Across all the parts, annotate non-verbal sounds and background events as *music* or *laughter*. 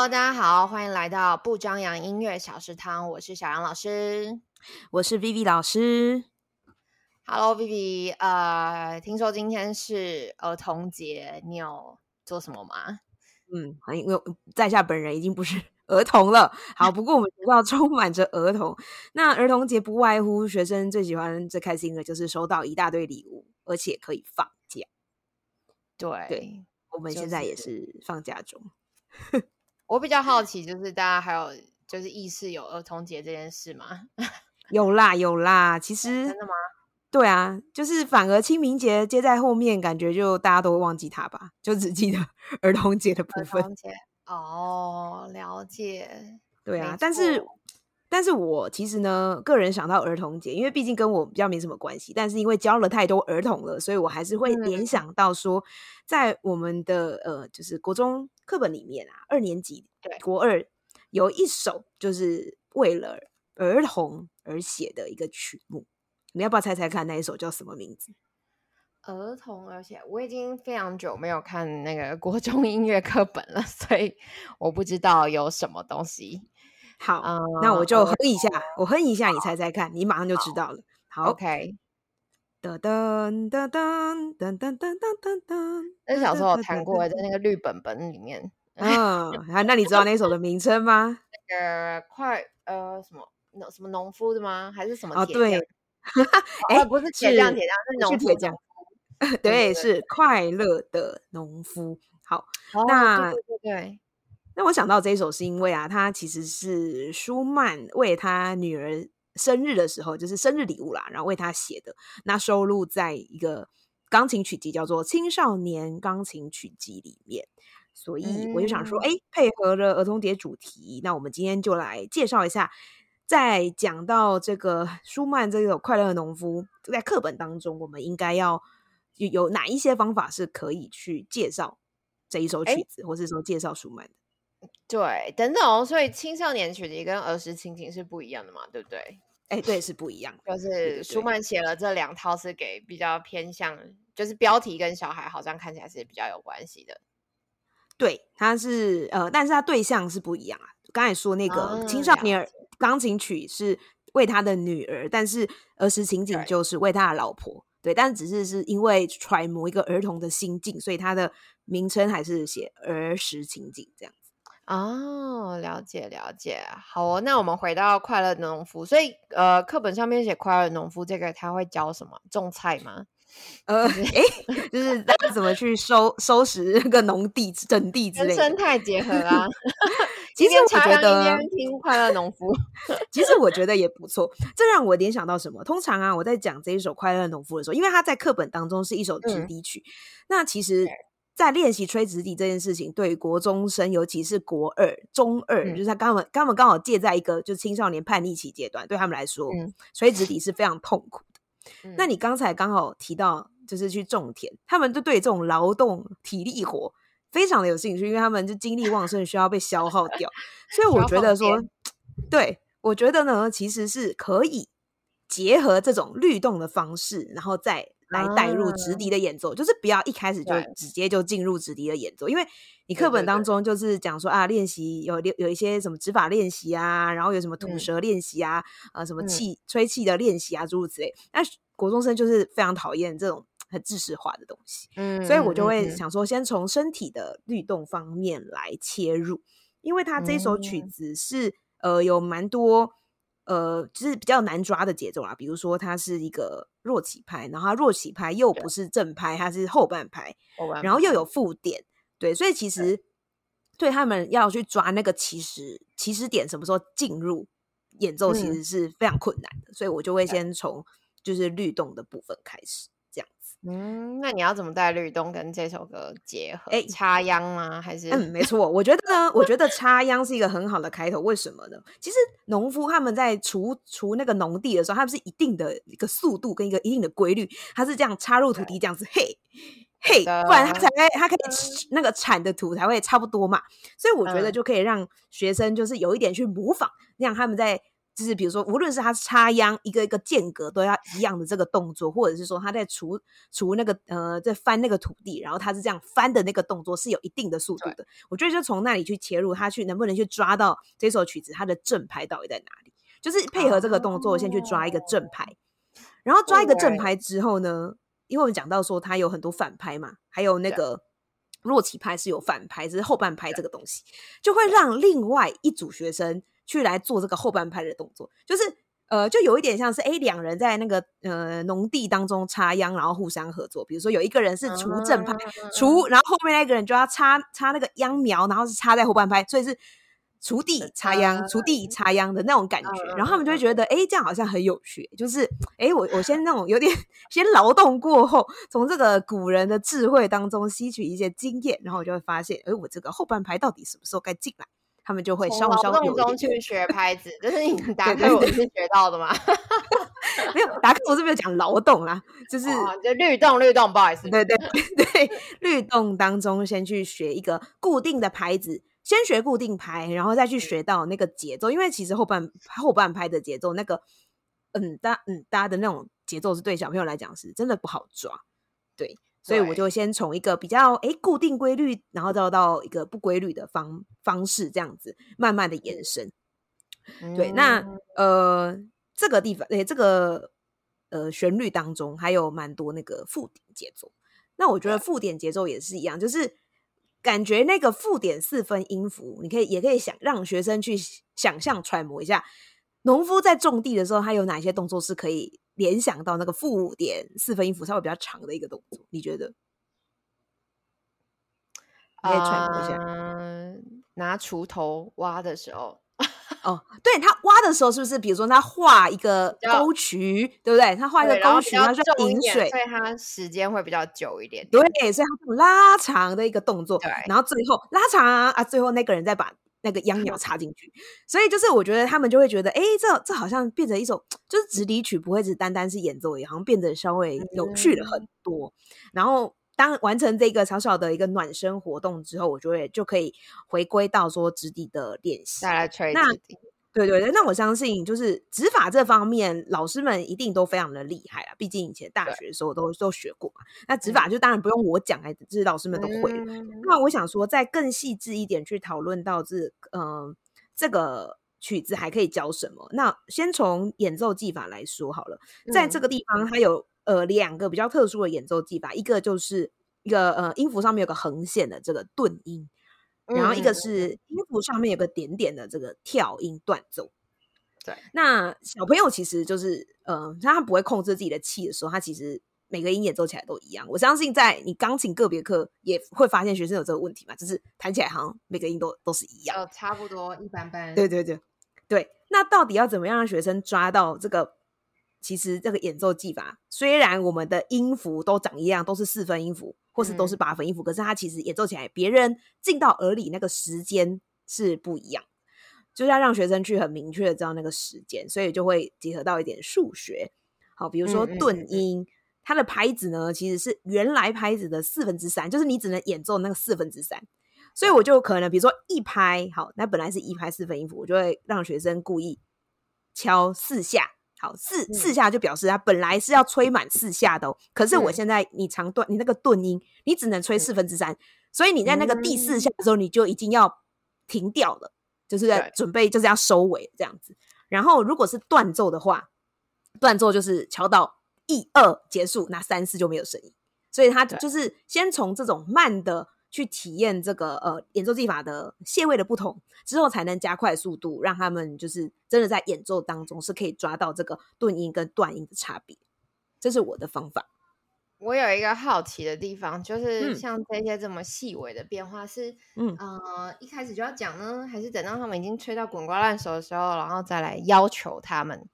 Hello，大家好，欢迎来到不张扬音乐小食堂，我是小杨老师，我是 Vivi 老师。Hello，Vivi，呃，听说今天是儿童节，你有做什么吗？嗯，因为在下本人已经不是 *laughs* 儿童了。好，不过我们学校充满着儿童。那儿童节不外乎学生最喜欢、最开心的就是收到一大堆礼物，而且可以放假。对，我们现在也是放假中。我比较好奇，就是大家还有就是意识有儿童节这件事吗？*laughs* 有啦，有啦。其实真的吗？对啊，就是反而清明节接在后面，感觉就大家都会忘记它吧，就只记得儿童节的部分。哦，了解。对啊，但是但是我其实呢，个人想到儿童节，因为毕竟跟我比较没什么关系，但是因为教了太多儿童了，所以我还是会联想到说，在我们的呃，就是国中课本里面啊，二年级对国二有一首就是为了儿童而写的一个曲目。你要不要猜猜看那一首叫什么名字？儿童，而且我已经非常久没有看那个国中音乐课本了，所以我不知道有什么东西。好，那我就哼一下，我哼一下，你猜猜看，你马上就知道了。好，OK。噔噔噔噔噔噔噔噔噔，那是小时候我弹过，在那个绿本本里面。嗯，好，那你知道那首的名称吗？*laughs* 那个快呃什么农什么农夫的吗？还是什么？哦，对。哎，不是铁匠，铁匠是农铁匠。*laughs* 对，是快乐的农夫。好，那对对对，那我想到这一首是因为啊，他其实是舒曼为他女儿生日的时候，就是生日礼物啦，然后为他写的。那收录在一个钢琴曲集，叫做《青少年钢琴曲集》里面。所以我就想说，哎，配合了儿童节主题，那我们今天就来介绍一下。在讲到这个舒曼这个快乐农夫，在课本当中，我们应该要有有哪一些方法是可以去介绍这一首曲子，或是说介绍舒曼的？对，等等，所以青少年曲集跟儿时情景是不一样的嘛？对不对？哎，对，是不一样。就是舒曼写了这两套，是给比较偏向，就是标题跟小孩好像看起来是比较有关系的。对，他是呃，但是他对象是不一样啊。刚才说那个青少年钢琴曲是为他的女儿，但是儿时情景就是为他的老婆。对，但只是是因为揣摩一个儿童的心境，所以他的名称还是写儿时情景这样子。哦，了解了解。好哦，那我们回到快乐农夫。所以呃，课本上面写快乐农夫这个，他会教什么？种菜吗？呃，哎，就是大家怎么去收收拾那个农地、整地之类的，生态结合啊。*laughs* 其实我觉得听快乐农夫，*laughs* 其实我觉得也不错。这让我联想到什么？通常啊，我在讲这一首快乐农夫的时候，因为它在课本当中是一首直笛曲，那其实，在练习吹直笛这件事情，对国中生，尤其是国二、中二，就是他刚好刚好刚好借在一个就青少年叛逆期阶段，对他们来说，吹直笛是非常痛苦的。*laughs* 那你刚才刚好提到，就是去种田，他们就对这种劳动体力活非常的有兴趣，因为他们就精力旺盛，需要被消耗掉。*laughs* 所以我觉得说，*tsk* 对我觉得呢，其实是可以结合这种律动的方式，然后再来带入直笛的演奏，就是不要一开始就直接就进入直笛的演奏，因为你课本当中就是讲说啊，练习有有一些什么指法练习啊，然后有什么吐舌练习啊，呃，什么气吹气的练习啊，诸如此类。那国中生就是非常讨厌这种很知识化的东西，嗯，所以我就会想说，先从身体的律动方面来切入，因为他这首曲子是呃有蛮多。呃，就是比较难抓的节奏啦，比如说它是一个弱起拍，然后弱起拍又不是正拍，它是后半拍，然后又有附点，对，所以其实对他们要去抓那个起始起始点什么时候进入演奏，其实是非常困难的，所以我就会先从就是律动的部分开始。嗯，那你要怎么带律动跟这首歌结合？哎，插秧吗？还是？嗯，没错。我觉得呢，我觉得插秧是一个很好的开头。为什么呢？其实农夫他们在除除那个农地的时候，他们是一定的一个速度跟一个一定的规律，他是这样插入土地这样子，嘿嘿，不然他才他可以那个产的土才会差不多嘛。所以我觉得就可以让学生就是有一点去模仿，让他们在。就是比如说，无论是他插秧一个一个间隔都要一样的这个动作，或者是说他在除除那个呃在翻那个土地，然后他是这样翻的那个动作是有一定的速度的。我觉得就从那里去切入，他去能不能去抓到这首曲子它的正拍到底在哪里，就是配合这个动作先去抓一个正拍，然后抓一个正拍之后呢，因为我们讲到说它有很多反拍嘛，还有那个弱起拍是有反拍，就是后半拍这个东西，就会让另外一组学生。去来做这个后半拍的动作，就是呃，就有一点像是哎，两人在那个呃农地当中插秧，然后互相合作。比如说有一个人是锄正拍，锄，然后后面那个人就要插插那个秧苗，然后是插在后半拍，所以是锄地插秧，锄地插秧的那种感觉。然后他们就会觉得，哎，这样好像很有趣。就是哎，我我先那种有点先劳动过后，从这个古人的智慧当中吸取一些经验，然后我就会发现，哎，我这个后半拍到底什么时候该进来？他们就会稍稍有中去学拍子，这是你打开我是学到的吗？*laughs* 没有打开我是没有讲劳动啦，就是就律动律动，不好意思，对对 *laughs* 对，律动当中先去学一个固定的拍子，先学固定拍，然后再去学到那个节奏，因为其实后半后半拍的节奏那个嗯搭嗯搭的那种节奏是对小朋友来讲是真的不好抓，对。所以我就先从一个比较诶固定规律，然后到到一个不规律的方方式，这样子慢慢的延伸。对，那呃这个地方诶这个呃旋律当中还有蛮多那个附点节奏。那我觉得附点节奏也是一样，就是感觉那个附点四分音符，你可以也可以想让学生去想象揣摩一下，农夫在种地的时候，他有哪些动作是可以。联想到那个负点四分音符稍微比较长的一个动作，你觉得？可以揣摩一下。拿锄头挖的时候，*laughs* 哦，对他挖的时候，是不是？比如说他画一个沟渠，对不对？他画一个沟渠，然后就引水，所以他时间会比较久一点。对，所以他拉长的一个动作，然后最后拉长啊，最后那个人再把。那个秧苗 *laughs* 插进去，所以就是我觉得他们就会觉得，哎，这这好像变成一种就是直笛曲，不会只单单是演奏，也好像变得稍微有趣了很多。然后当完成这个小小的一个暖身活动之后，我就会就可以回归到说直笛的练习，再来吹直笛。对对对，那我相信就是指法这方面，老师们一定都非常的厉害啊。毕竟以前大学的时候都都学过嘛。那指法就当然不用我讲，哎，这些老师们都会。那我想说，再更细致一点去讨论到这，嗯，这个曲子还可以教什么？那先从演奏技法来说好了。在这个地方，它有呃两个比较特殊的演奏技法，一个就是一个呃音符上面有个横线的这个顿音。然后一个是音符上面有个点点的这个跳音断奏，对。那小朋友其实就是，呃，他不会控制自己的气的时候，他其实每个音演奏起来都一样。我相信在你钢琴个别课也会发现学生有这个问题嘛，就是弹起来好像每个音都都是一样，哦差不多一般般。对对对对。那到底要怎么样让学生抓到这个？其实这个演奏技法，虽然我们的音符都长一样，都是四分音符。或是都是八分音符，可是它其实演奏起来，别人进到耳里那个时间是不一样，就是要让学生去很明确的知道那个时间，所以就会结合到一点数学。好，比如说顿音，它的拍子呢其实是原来拍子的四分之三，就是你只能演奏那个四分之三，所以我就可能比如说一拍，好，那本来是一拍四分音符，我就会让学生故意敲四下。好，四四下就表示它本来是要吹满四下的哦，可是我现在你长段，你那个顿音，你只能吹四分之三，所以你在那个第四下的时候，你就已经要停掉了，就是在准备就是要收尾这样子。然后如果是断奏的话，断奏就是敲到一二结束，那三四就没有声音，所以它就是先从这种慢的。去体验这个呃演奏技法的谢位的不同之后，才能加快速度，让他们就是真的在演奏当中是可以抓到这个顿音跟断音的差别。这是我的方法。我有一个好奇的地方，就是像这些这么细微的变化，是嗯呃一开始就要讲呢，还是等到他们已经吹到滚瓜烂熟的时候，然后再来要求他们？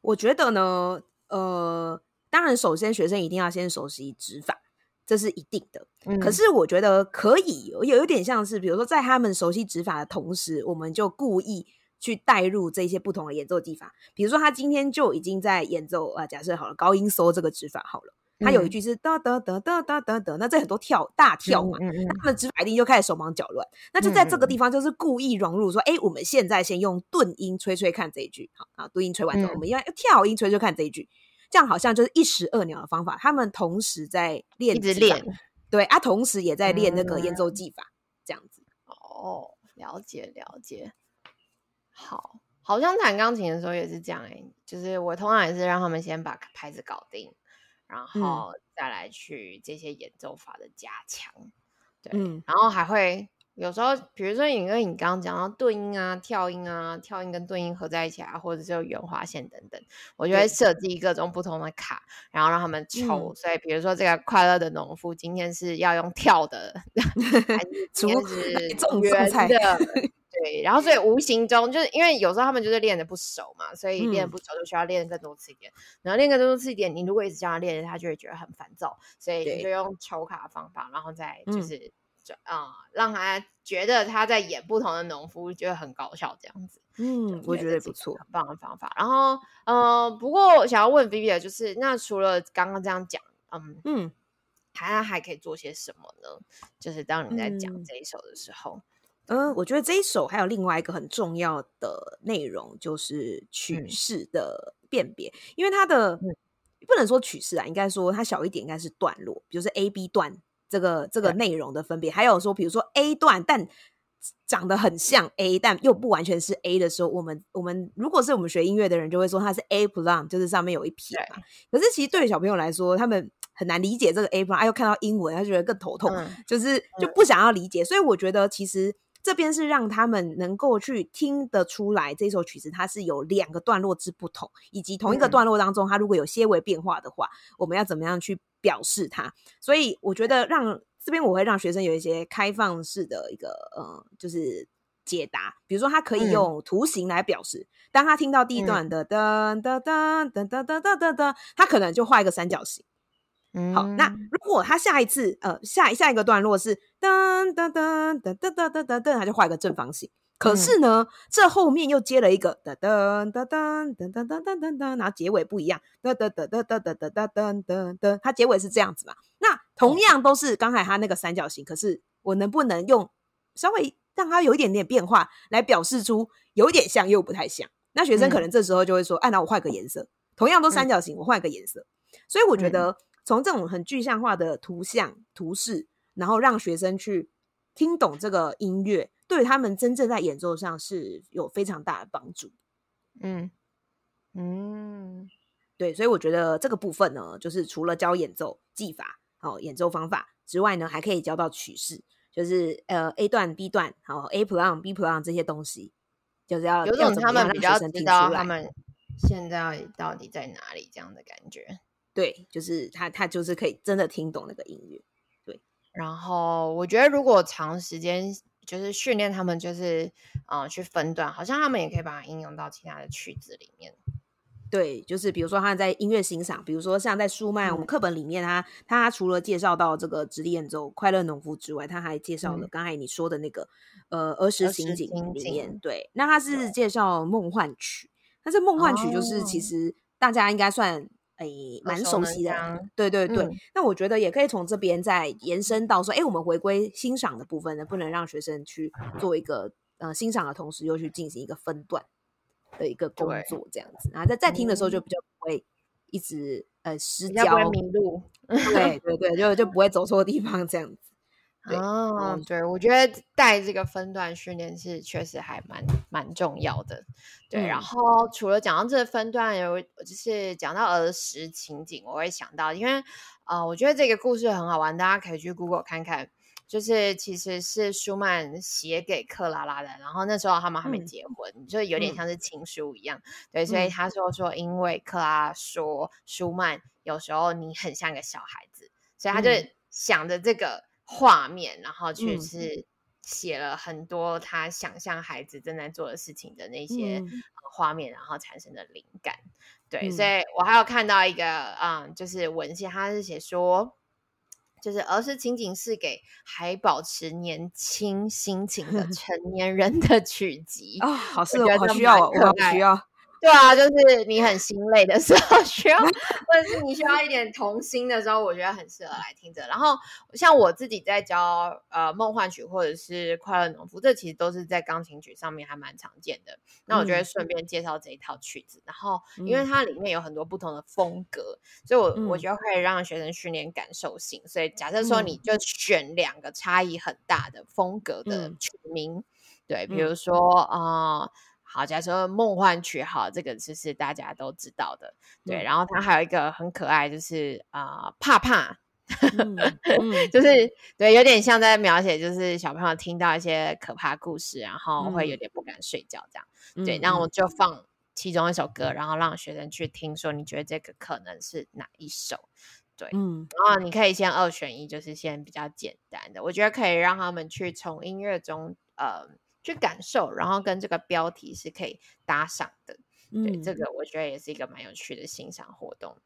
我觉得呢，呃，当然首先学生一定要先熟悉指法。这是一定的，可是我觉得可以有有点像是，比如说在他们熟悉指法的同时，我们就故意去带入这些不同的演奏技法。比如说他今天就已经在演奏啊，假设好了高音搜这个指法好了，他有一句是哒哒哒哒哒哒哒，那这很多跳大跳嘛，他们直白音就开始手忙脚乱。那就在这个地方，就是故意融入说，哎，我们现在先用顿音吹吹看这一句，好啊，顿音吹完之后，我们要跳音吹吹看这一句，这样好像就是一石二鸟的方法。他们同时在练，一直练，对啊，同时也在练那个演奏技法，这样子。哦，了解了解，好。好像弹钢琴的时候也是这样哎，就是我通常也是让他们先把拍子搞定，然后再来去这些演奏法的加强，对，然后还会有时候，比如说因为你刚刚讲到顿音啊、跳音啊、跳音跟顿音合在一起啊，或者是有圆滑线等等，我就会设计各种不同的卡，然后让他们抽。所以比如说这个快乐的农夫今天是要用跳的，*laughs* 还是今天是圆的？*laughs* 对，然后所以无形中就是因为有时候他们就是练的不熟嘛，所以练不熟就需要练更多次一点。然后练更多次一点，你如果一直叫他练，他就会觉得很烦躁。所以你就用抽卡方法，然后再就是啊，让他觉得他在演不同的农夫，觉得很搞笑这样子。嗯，我觉得不错，很棒的方法。然后呃，不过想要问 Vivi 的就是，那除了刚刚这样讲，嗯嗯，还还可以做些什么呢？就是当你在讲这一首的时候。嗯，我觉得这一首还有另外一个很重要的内容，就是曲式的辨别。因为它的不能说曲式啊，应该说它小一点，应该是段落，比如说 A、B 段这个这个内容的分别。还有说，比如说 A 段，但长得很像 A，但又不完全是 A 的时候，我们我们如果是我们学音乐的人，就会说它是 A plus，就是上面有一撇嘛。可是其实对于小朋友来说，他们很难理解这个 A plus，又看到英文，他觉得更头痛，就是就不想要理解。所以我觉得其实。这边是让他们能够去听得出来，这首曲子它是有两个段落之不同，以及同一个段落当中，它如果有些微变化的话，我们要怎么样去表示它？所以我觉得让这边我会让学生有一些开放式的一个呃，就是解答，比如说他可以用图形来表示，当他听到第一段的噔噔噔噔噔噔噔噔，他可能就画一个三角形。好，那如果他下一次呃下下一个段落是噔噔噔噔噔噔噔噔噔，他就画一个正方形。可是呢，这后面又接了一个噔噔噔噔噔噔噔噔噔，然后结尾不一样，噔噔噔噔噔噔噔噔噔噔噔，它结尾是这样子嘛？那同样都是刚才它那个三角形，可是我能不能用稍微让它有一点点变化，来表示出有点像又不太像？那学生可能这时候就会说：“哎，那我换个颜色，同样都三角形，我换个颜色。”所以我觉得。从这种很具象化的图像、图示，然后让学生去听懂这个音乐，对他们真正在演奏上是有非常大的帮助。嗯嗯，对，所以我觉得这个部分呢，就是除了教演奏技法、好演奏方法之外呢，还可以教到曲式，就是呃 A 段、B 段、好 A plan、B plan 这些东西，就是要有种他们比较知道他们现在到底在哪里这样的感觉。对，就是他，他就是可以真的听懂那个音乐。对，然后我觉得如果长时间就是训练他们，就是呃去分段，好像他们也可以把它应用到其他的曲子里面。对，就是比如说他在音乐欣赏，比如说像在舒曼我们课本里面，他他除了介绍到这个直立演奏《快乐农夫》之外，他还介绍了刚才你说的那个呃儿时情景里面。对，那他是介绍梦幻曲，但是梦幻曲就是其实大家应该算。哎，蛮熟悉的，对对对。那我觉得也可以从这边再延伸到说，哎，我们回归欣赏的部分呢，不能让学生去做一个呃欣赏的同时又去进行一个分段的一个工作，这样子。然后在在听的时候就比较不会一直呃失焦迷路，对对对，就就不会走错地方这样子。哦，对，我觉得带这个分段训练是确实还蛮蛮重要的。对，然后除了讲到这个分段，有就是讲到儿时情景，我会想到，因为啊，我觉得这个故事很好玩，大家可以去 Google 看看。就是其实是舒曼写给克拉拉的，然后那时候他们还没结婚，就有点像是情书一样。对，所以他说说，因为克拉说舒曼有时候你很像个小孩子，所以他就想着这个。画面，然后去是写了很多他想象孩子正在做的事情的那些画面，然后产生的灵感。对，所以我还有看到一个，嗯，就是文献，他是写说，就是儿时情景是给还保持年轻心情的 *laughs* 成年人的 *laughs* 曲集啊，好适合，好需要，我需要。对啊，就是你很心累的时候需要，*laughs* 或者是你需要一点童心的时候，我觉得很适合来听着。然后像我自己在教呃梦幻曲或者是快乐农夫，这其实都是在钢琴曲上面还蛮常见的。那我觉得顺便介绍这一套曲子，然后因为它里面有很多不同的风格，所以我我觉得可以让学生训练感受性。所以假设说你就选两个差异很大的风格的曲名，对，比如说啊。好，假设梦幻曲，好，这个就是大家都知道的，对。然后它还有一个很可爱，就是啊，怕怕，*laughs* 就是对，有点像在描写，就是小朋友听到一些可怕故事，然后会有点不敢睡觉这样。对，然后我就放其中一首歌，然后让学生去听，说你觉得这个可能是哪一首？对，嗯，然后你可以先二选一，就是先比较简单的，我觉得可以让他们去从音乐中，呃。去感受，然后跟这个标题是可以搭上的。对，这个我觉得也是一个蛮有趣的欣赏活动。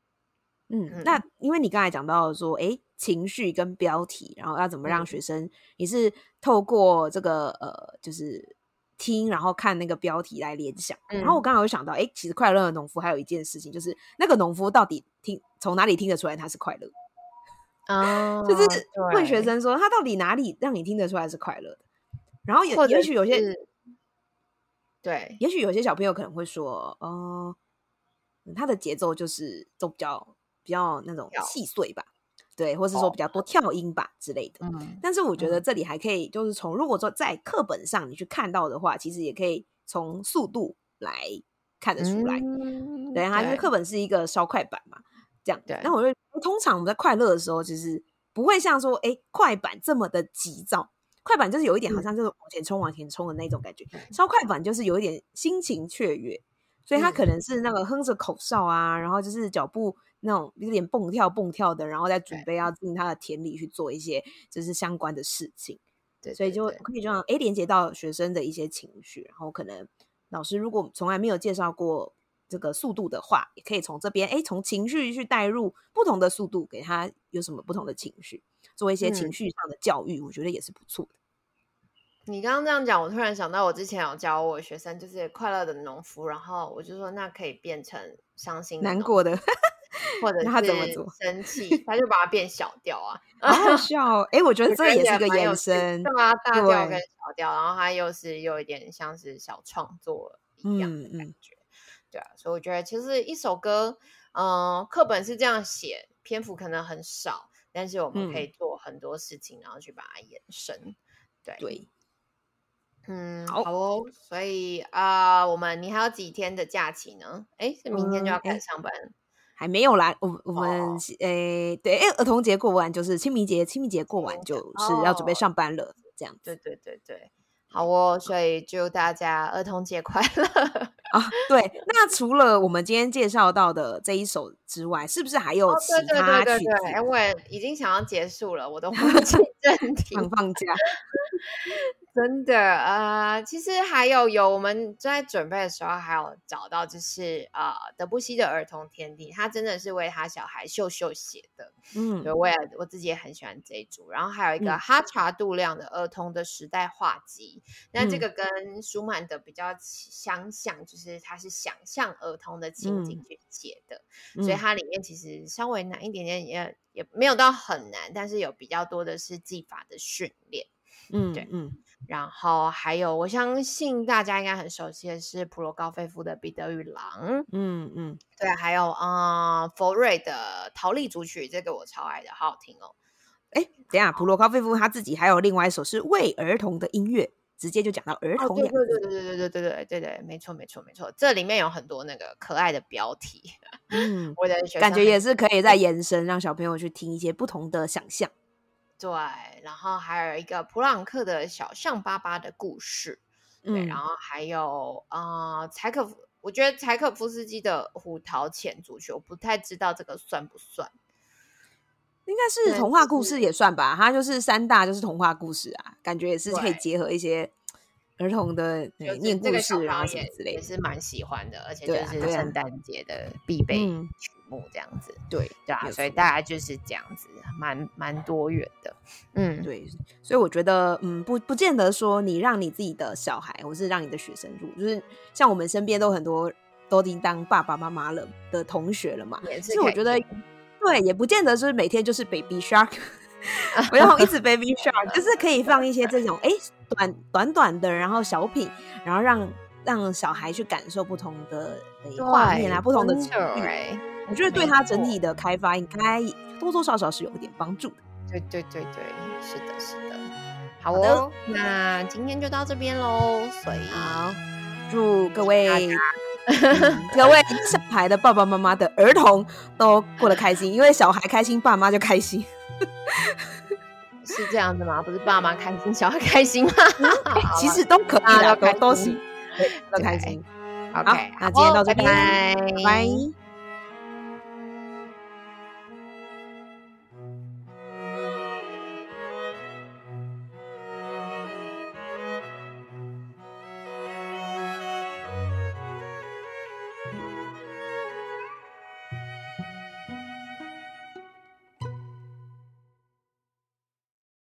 嗯，那因为你刚才讲到说，哎，情绪跟标题，然后要怎么让学生你是透过这个呃，就是听，然后看那个标题来联想。然后我刚刚有想到，哎，其实快乐的农夫还有一件事情，就是那个农夫到底听从哪里听得出来他是快乐？哦，*laughs* 就是问学生说，他到底哪里让你听得出来是快乐的？然后也也许有些，对，也许有些小朋友可能会说，呃，他的节奏就是都比较比较那种细碎吧，对，或是说比较多跳音吧之类的。嗯，但是我觉得这里还可以，就是从如果说在课本上你去看到的话，其实也可以从速度来看得出来。对啊，因为课本是一个稍快板嘛，这样。对，那我就通常我们在快乐的时候，其实不会像说，哎，快板这么的急躁。快板就是有一点好像就是往前冲、往前冲的那种感觉，稍快板就是有一点心情雀跃，所以他可能是那个哼着口哨啊，然后就是脚步那种有点蹦跳蹦跳的，然后再准备要进他的田里去做一些就是相关的事情。对，所以就可以这样诶连接到学生的一些情绪，然后可能老师如果从来没有介绍过这个速度的话，也可以从这边诶从情绪去带入不同的速度，给他有什么不同的情绪。做一些情绪上的教育，我觉得也是不错的。你刚刚这样讲，我突然想到，我之前有教我学生，就是快乐的农夫，然后我就说，那可以变成伤心、难过的，*laughs* 或者他怎么做？生气，*laughs* 他就把它变小调啊，好笑。哎，我觉得这也是个延伸，对吗，大调跟小调，然后它又是有一点像是小创作一样的感觉，对啊，所以我觉得其实一首歌，嗯，课本是这样写，篇幅可能很少。但是我们可以做很多事情，然后去把它延伸。对对，嗯，好哦。所以啊，我们你还有几天的假期呢？哎，是明天就要开始上班？还没有来。我我们诶，对，哎，儿童节过完就是清明节，清明节过完就是要准备上班了。这样，对对对对。好哦，所以祝大家儿童节快乐啊！对，那除了我们今天介绍到的这一首之外，是不是还有其他曲子？因为已经想要结束了，我都忘记 *laughs* 正题，想放假。*laughs* 真的啊，其实还有有我们在准备的时候，还有找到就是呃德布西的儿童天地，他真的是为他小孩秀秀写的，嗯，对，我也我自己也很喜欢这一组。然后还有一个哈查杜亮的儿童的时代画集，那这个跟舒曼的比较相像，就是他是想象儿童的情景去写的，所以它里面其实稍微难一点点，也也没有到很难，但是有比较多的是技法的训练，嗯，对，嗯。然后还有，我相信大家应该很熟悉的是普罗高菲夫的《彼得与狼》。嗯嗯，对，还有啊，佛瑞的《陶丽组曲》，这个我超爱的，好好听哦。哎，等下，普罗高菲夫他自己还有另外一首是为儿童的音乐，直接就讲到儿童。对对对对对对对对对对对，没错没错没错，这里面有很多那个可爱的标题。嗯，我的感觉也是可以再延伸，让小朋友去听一些不同的想象。对，然后还有一个普朗克的小象巴巴的故事，对，然后还有啊，柴可夫，我觉得柴可夫斯基的《胡桃钳足球》，不太知道这个算不算，应该是童话故事也算吧，它就是三大就是童话故事啊，感觉也是可以结合一些儿童的念故事啊什么之类，也是蛮喜欢的，而且。就是圣诞节的必备曲目。这样子，对对啊，所以大概就是这样子，蛮蛮多元的，*laughs* 嗯，对，所以我觉得，嗯，不不见得说你让你自己的小孩，或是让你的学生入，就是像我们身边都很多都已经当爸爸妈妈了的同学了嘛。其实我觉得，*laughs* 对，也不见得是每天就是 baby shark，*laughs* 不要一直 baby shark，就是可以放一些这种哎短短短的，然后小品，然后让让小孩去感受不同的画面啊，不同的情绪。我觉得对他整体的开发应该多多少少是有一点帮助的。对对对对，是的，是的。好的，那今天就到这边喽。所以，好，祝各位 *laughs* 各位小孩的爸爸妈妈的儿童都过得开心，因为小孩开心，爸妈就开心。*laughs* 是这样子吗？不是爸妈开心，小孩开心吗？*laughs* 其实都可以的，都都行，都开心。OK，好，那今天到这边，拜拜。